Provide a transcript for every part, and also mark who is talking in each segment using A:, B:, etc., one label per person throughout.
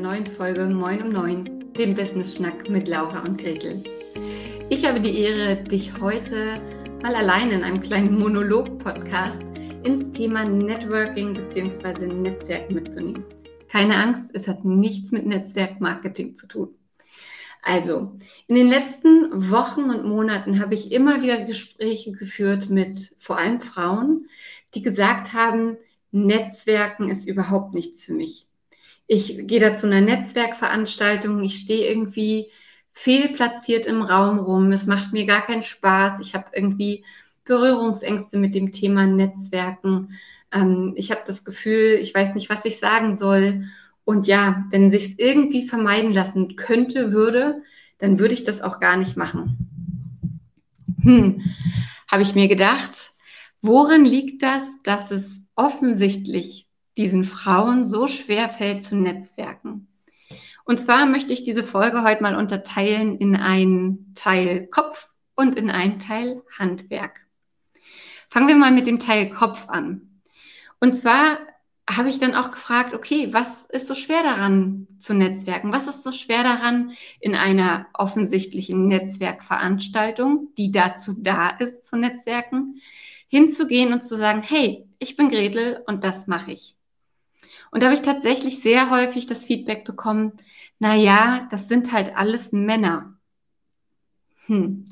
A: neuen Folge Moin um Neun, dem Business Schnack mit Laura und Gretel. Ich habe die Ehre, dich heute mal allein in einem kleinen Monolog-Podcast ins Thema Networking bzw. Netzwerk mitzunehmen. Keine Angst, es hat nichts mit Netzwerkmarketing zu tun. Also, in den letzten Wochen und Monaten habe ich immer wieder Gespräche geführt mit vor allem Frauen, die gesagt haben, Netzwerken ist überhaupt nichts für mich. Ich gehe da zu einer Netzwerkveranstaltung, ich stehe irgendwie fehlplatziert im Raum rum, es macht mir gar keinen Spaß, ich habe irgendwie Berührungsängste mit dem Thema Netzwerken. Ähm, ich habe das Gefühl, ich weiß nicht, was ich sagen soll. Und ja, wenn sich es irgendwie vermeiden lassen könnte, würde, dann würde ich das auch gar nicht machen. Hm, habe ich mir gedacht, worin liegt das, dass es offensichtlich diesen Frauen so schwer fällt zu netzwerken? Und zwar möchte ich diese Folge heute mal unterteilen in einen Teil Kopf und in einen Teil Handwerk. Fangen wir mal mit dem Teil Kopf an. Und zwar habe ich dann auch gefragt, okay, was ist so schwer daran zu netzwerken? Was ist so schwer daran, in einer offensichtlichen Netzwerkveranstaltung, die dazu da ist, zu netzwerken, hinzugehen und zu sagen, hey, ich bin Gretel und das mache ich. Und da habe ich tatsächlich sehr häufig das Feedback bekommen, na ja, das sind halt alles Männer. Hm.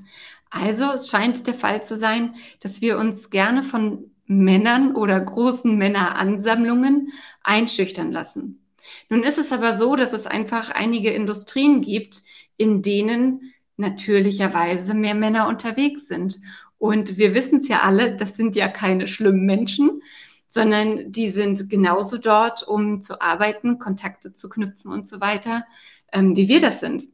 A: Also es scheint der Fall zu sein, dass wir uns gerne von Männern oder großen Männeransammlungen einschüchtern lassen. Nun ist es aber so, dass es einfach einige Industrien gibt, in denen natürlicherweise mehr Männer unterwegs sind. Und wir wissen es ja alle, das sind ja keine schlimmen Menschen, sondern die sind genauso dort, um zu arbeiten, Kontakte zu knüpfen und so weiter, ähm, wie wir das sind.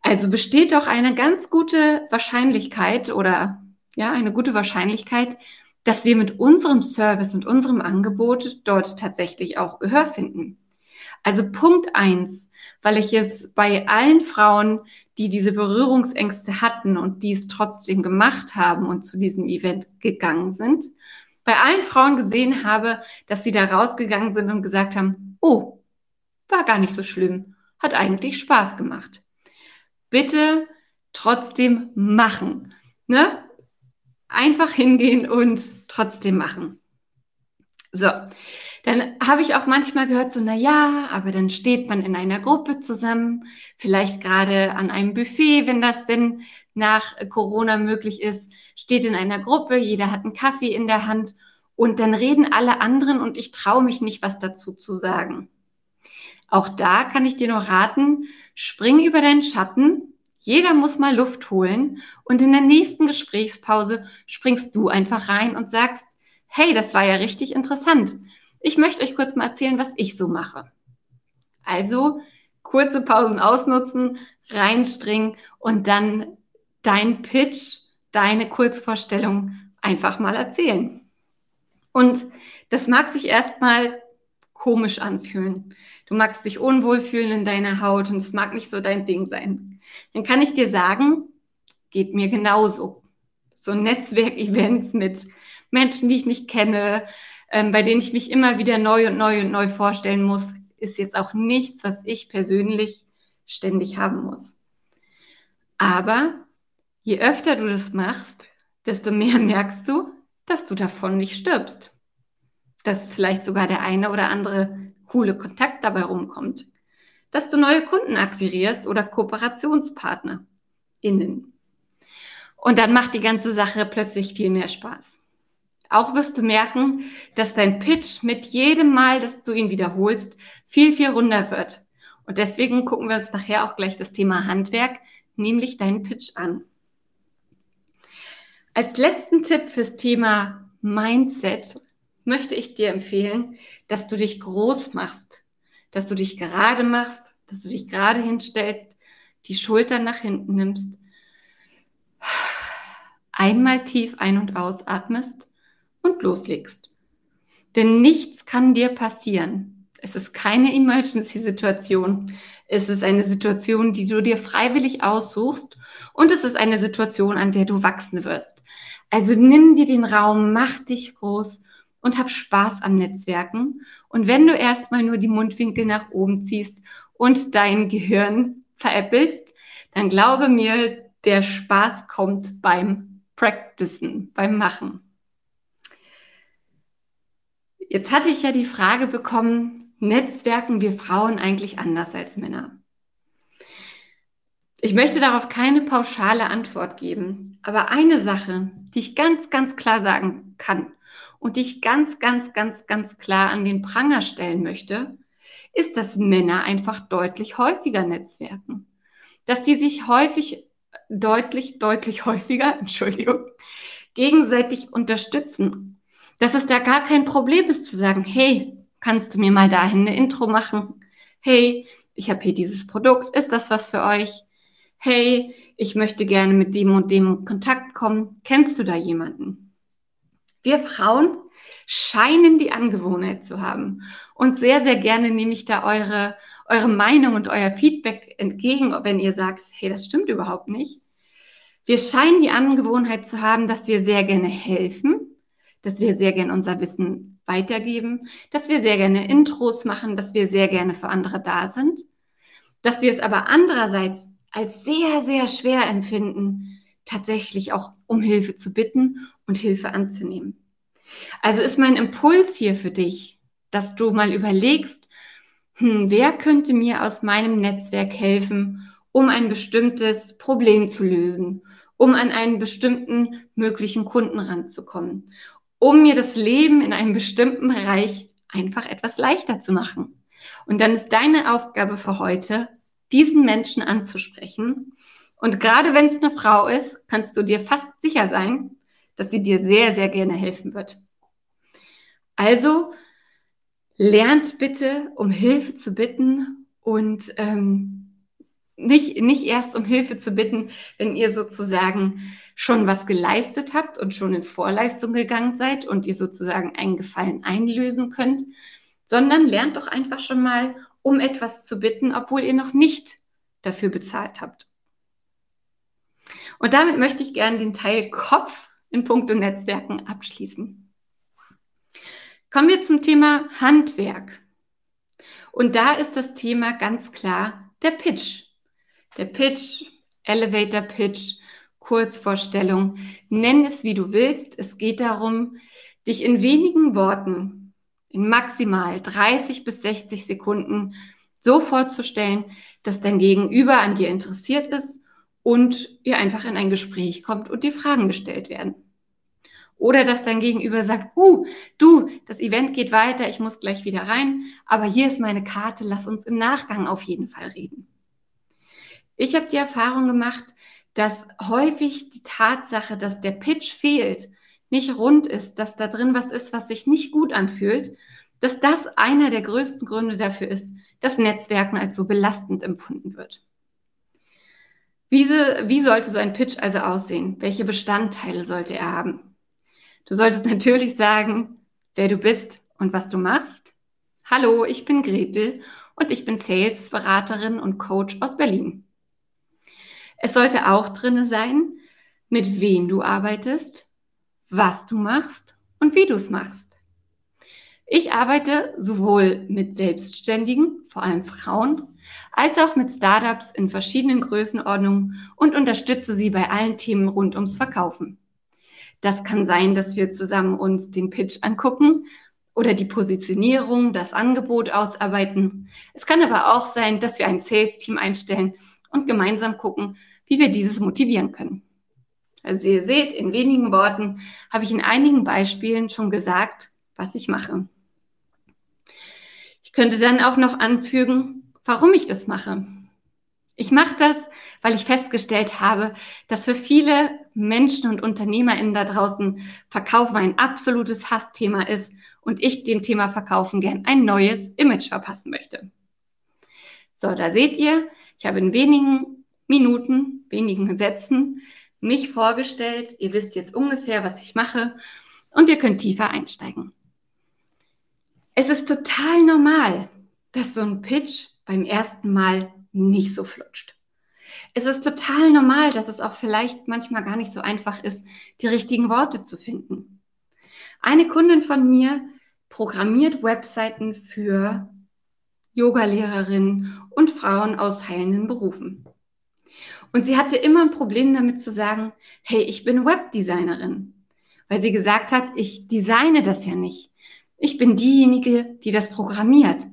A: Also besteht doch eine ganz gute Wahrscheinlichkeit oder ja, eine gute Wahrscheinlichkeit, dass wir mit unserem Service und unserem Angebot dort tatsächlich auch Gehör finden. Also Punkt eins, weil ich es bei allen Frauen, die diese Berührungsängste hatten und die es trotzdem gemacht haben und zu diesem Event gegangen sind, bei allen Frauen gesehen habe, dass sie da rausgegangen sind und gesagt haben, oh, war gar nicht so schlimm, hat eigentlich Spaß gemacht. Bitte trotzdem machen. Ne? Einfach hingehen und trotzdem machen. So, dann habe ich auch manchmal gehört, so, na ja, aber dann steht man in einer Gruppe zusammen, vielleicht gerade an einem Buffet, wenn das denn nach Corona möglich ist, steht in einer Gruppe, jeder hat einen Kaffee in der Hand und dann reden alle anderen und ich traue mich nicht, was dazu zu sagen. Auch da kann ich dir nur raten, spring über deinen Schatten. Jeder muss mal Luft holen und in der nächsten Gesprächspause springst du einfach rein und sagst, hey, das war ja richtig interessant. Ich möchte euch kurz mal erzählen, was ich so mache. Also kurze Pausen ausnutzen, reinspringen und dann dein Pitch, deine Kurzvorstellung einfach mal erzählen. Und das mag sich erstmal komisch anfühlen. Du magst dich unwohl fühlen in deiner Haut und es mag nicht so dein Ding sein. Dann kann ich dir sagen, geht mir genauso. So Netzwerkevents mit Menschen, die ich nicht kenne, ähm, bei denen ich mich immer wieder neu und neu und neu vorstellen muss, ist jetzt auch nichts, was ich persönlich ständig haben muss. Aber je öfter du das machst, desto mehr merkst du, dass du davon nicht stirbst. Dass vielleicht sogar der eine oder andere coole Kontakt dabei rumkommt. Dass du neue Kunden akquirierst oder Kooperationspartner innen. Und dann macht die ganze Sache plötzlich viel mehr Spaß. Auch wirst du merken, dass dein Pitch mit jedem Mal, dass du ihn wiederholst, viel, viel runder wird. Und deswegen gucken wir uns nachher auch gleich das Thema Handwerk, nämlich deinen Pitch an. Als letzten Tipp fürs Thema Mindset möchte ich dir empfehlen, dass du dich groß machst, dass du dich gerade machst, dass du dich gerade hinstellst, die Schultern nach hinten nimmst, einmal tief ein- und ausatmest und loslegst. Denn nichts kann dir passieren. Es ist keine Emergency-Situation. Es ist eine Situation, die du dir freiwillig aussuchst und es ist eine Situation, an der du wachsen wirst. Also nimm dir den Raum, mach dich groß und hab Spaß am Netzwerken. Und wenn du erstmal nur die Mundwinkel nach oben ziehst und dein Gehirn veräppelst, dann glaube mir, der Spaß kommt beim Practicen, beim Machen. Jetzt hatte ich ja die Frage bekommen, netzwerken wir Frauen eigentlich anders als Männer? Ich möchte darauf keine pauschale Antwort geben, aber eine Sache, die ich ganz, ganz klar sagen kann und die ich ganz, ganz, ganz, ganz klar an den Pranger stellen möchte, ist, dass Männer einfach deutlich häufiger netzwerken. Dass die sich häufig, deutlich, deutlich häufiger, Entschuldigung, gegenseitig unterstützen. Dass es da gar kein Problem ist zu sagen, hey, kannst du mir mal dahin eine Intro machen? Hey, ich habe hier dieses Produkt, ist das was für euch? Hey, ich möchte gerne mit dem und dem in Kontakt kommen. Kennst du da jemanden? Wir Frauen scheinen die Angewohnheit zu haben. Und sehr, sehr gerne nehme ich da eure, eure Meinung und euer Feedback entgegen, wenn ihr sagt, hey, das stimmt überhaupt nicht. Wir scheinen die Angewohnheit zu haben, dass wir sehr gerne helfen, dass wir sehr gerne unser Wissen weitergeben, dass wir sehr gerne Intros machen, dass wir sehr gerne für andere da sind, dass wir es aber andererseits als sehr, sehr schwer empfinden, tatsächlich auch um Hilfe zu bitten und Hilfe anzunehmen. Also ist mein Impuls hier für dich, dass du mal überlegst, hm, wer könnte mir aus meinem Netzwerk helfen, um ein bestimmtes Problem zu lösen, um an einen bestimmten möglichen Kunden ranzukommen, um mir das Leben in einem bestimmten Bereich einfach etwas leichter zu machen. Und dann ist deine Aufgabe für heute, diesen Menschen anzusprechen. Und gerade wenn es eine Frau ist, kannst du dir fast sicher sein, dass sie dir sehr, sehr gerne helfen wird. Also lernt bitte, um Hilfe zu bitten und ähm, nicht, nicht erst um Hilfe zu bitten, wenn ihr sozusagen schon was geleistet habt und schon in Vorleistung gegangen seid und ihr sozusagen einen Gefallen einlösen könnt, sondern lernt doch einfach schon mal, um etwas zu bitten, obwohl ihr noch nicht dafür bezahlt habt. Und damit möchte ich gerne den Teil Kopf in puncto Netzwerken abschließen. Kommen wir zum Thema Handwerk. Und da ist das Thema ganz klar der Pitch. Der Pitch, Elevator Pitch, Kurzvorstellung, nenn es wie du willst. Es geht darum, dich in wenigen Worten, in maximal 30 bis 60 Sekunden so vorzustellen, dass dein Gegenüber an dir interessiert ist und ihr einfach in ein Gespräch kommt und dir Fragen gestellt werden. Oder dass dein Gegenüber sagt, uh, du, das Event geht weiter, ich muss gleich wieder rein, aber hier ist meine Karte, lass uns im Nachgang auf jeden Fall reden. Ich habe die Erfahrung gemacht, dass häufig die Tatsache, dass der Pitch fehlt, nicht rund ist, dass da drin was ist, was sich nicht gut anfühlt, dass das einer der größten Gründe dafür ist, dass Netzwerken als so belastend empfunden wird. Wie, wie sollte so ein Pitch also aussehen? Welche Bestandteile sollte er haben? Du solltest natürlich sagen, wer du bist und was du machst. Hallo, ich bin Gretel und ich bin Sales-Beraterin und Coach aus Berlin. Es sollte auch drinne sein, mit wem du arbeitest, was du machst und wie du es machst. Ich arbeite sowohl mit Selbstständigen, vor allem Frauen, als auch mit Startups in verschiedenen Größenordnungen und unterstütze sie bei allen Themen rund ums Verkaufen. Das kann sein, dass wir zusammen uns den Pitch angucken oder die Positionierung, das Angebot ausarbeiten. Es kann aber auch sein, dass wir ein Sales-Team einstellen und gemeinsam gucken, wie wir dieses motivieren können. Also ihr seht, in wenigen Worten habe ich in einigen Beispielen schon gesagt, was ich mache. Ich könnte dann auch noch anfügen, warum ich das mache. Ich mache das, weil ich festgestellt habe, dass für viele Menschen und UnternehmerInnen da draußen Verkaufen ein absolutes Hassthema ist und ich dem Thema Verkaufen gern ein neues Image verpassen möchte. So, da seht ihr, ich habe in wenigen Minuten, wenigen Sätzen mich vorgestellt. Ihr wisst jetzt ungefähr, was ich mache und wir können tiefer einsteigen. Es ist total normal, dass so ein Pitch beim ersten Mal nicht so flutscht. Es ist total normal, dass es auch vielleicht manchmal gar nicht so einfach ist, die richtigen Worte zu finden. Eine Kundin von mir programmiert Webseiten für Yogalehrerin und Frauen aus heilenden Berufen. Und sie hatte immer ein Problem damit zu sagen, hey, ich bin Webdesignerin. Weil sie gesagt hat, ich designe das ja nicht. Ich bin diejenige, die das programmiert.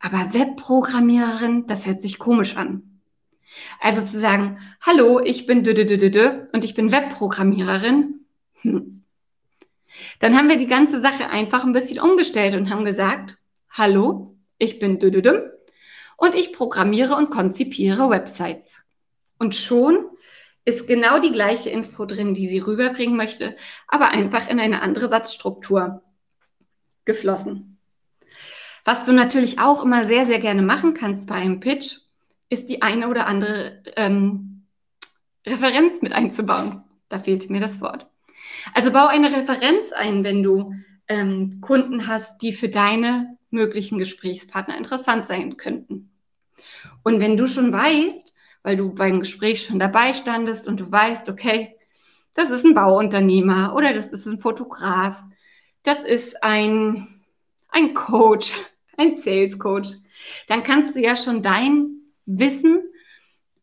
A: Aber Webprogrammiererin, das hört sich komisch an. Also zu sagen, hallo, ich bin dü und ich bin Webprogrammiererin. Hm. Dann haben wir die ganze Sache einfach ein bisschen umgestellt und haben gesagt, hallo, ich bin dü und ich programmiere und konzipiere Websites. Und schon ist genau die gleiche Info drin, die sie rüberbringen möchte, aber einfach in eine andere Satzstruktur geflossen. Was du natürlich auch immer sehr, sehr gerne machen kannst bei einem Pitch, ist die eine oder andere ähm, Referenz mit einzubauen. Da fehlt mir das Wort. Also bau eine Referenz ein, wenn du ähm, Kunden hast, die für deine möglichen Gesprächspartner interessant sein könnten. Und wenn du schon weißt, weil du beim Gespräch schon dabei standest und du weißt, okay, das ist ein Bauunternehmer oder das ist ein Fotograf, das ist ein, ein Coach, ein Sales Coach, dann kannst du ja schon dein Wissen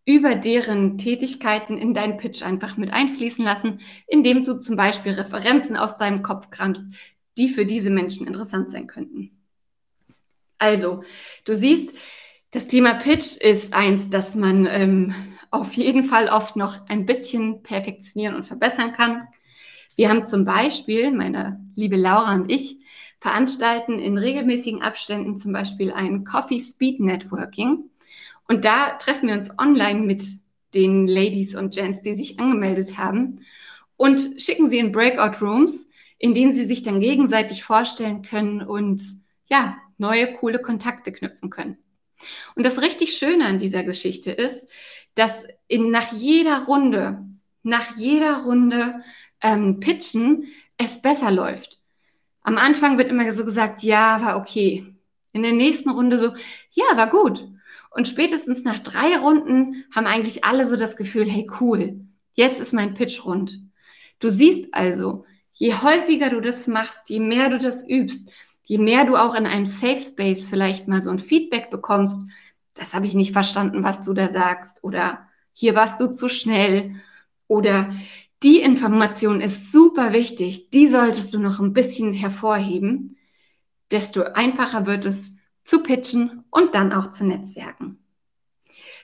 A: über deren Tätigkeiten in deinen Pitch einfach mit einfließen lassen, indem du zum Beispiel Referenzen aus deinem Kopf kramst, die für diese Menschen interessant sein könnten. Also, du siehst, das Thema Pitch ist eins, das man ähm, auf jeden Fall oft noch ein bisschen perfektionieren und verbessern kann. Wir haben zum Beispiel, meine liebe Laura und ich, veranstalten in regelmäßigen Abständen zum Beispiel ein Coffee Speed Networking. Und da treffen wir uns online mit den Ladies und Gents, die sich angemeldet haben und schicken sie in Breakout Rooms, in denen sie sich dann gegenseitig vorstellen können und ja, neue coole Kontakte knüpfen können. Und das richtig Schöne an dieser Geschichte ist, dass in, nach jeder Runde, nach jeder Runde ähm, Pitchen es besser läuft. Am Anfang wird immer so gesagt, ja, war okay. In der nächsten Runde so, ja, war gut. Und spätestens nach drei Runden haben eigentlich alle so das Gefühl, hey, cool, jetzt ist mein Pitch rund. Du siehst also, je häufiger du das machst, je mehr du das übst, je mehr du auch in einem Safe Space vielleicht mal so ein Feedback bekommst, das habe ich nicht verstanden, was du da sagst oder hier warst du zu schnell oder die Information ist super wichtig, die solltest du noch ein bisschen hervorheben, desto einfacher wird es zu pitchen und dann auch zu netzwerken.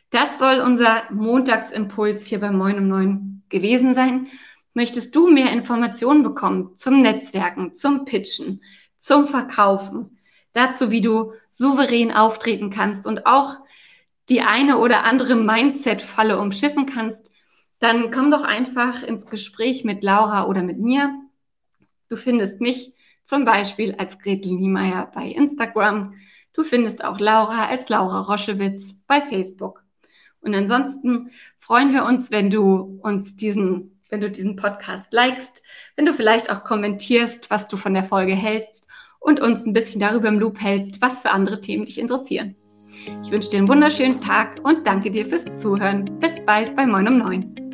A: Das soll unser Montagsimpuls hier bei Moin um Neun gewesen sein. Möchtest du mehr Informationen bekommen zum Netzwerken, zum Pitchen, zum Verkaufen, dazu, wie du souverän auftreten kannst und auch die eine oder andere Mindset-Falle umschiffen kannst, dann komm doch einfach ins Gespräch mit Laura oder mit mir. Du findest mich zum Beispiel als Gretel Niemeyer bei Instagram. Du findest auch Laura als Laura Roschewitz bei Facebook. Und ansonsten freuen wir uns, wenn du uns diesen, wenn du diesen Podcast likest, wenn du vielleicht auch kommentierst, was du von der Folge hältst und uns ein bisschen darüber im Loop hältst, was für andere Themen dich interessieren. Ich wünsche dir einen wunderschönen Tag und danke dir fürs Zuhören. Bis bald bei Moin um 9.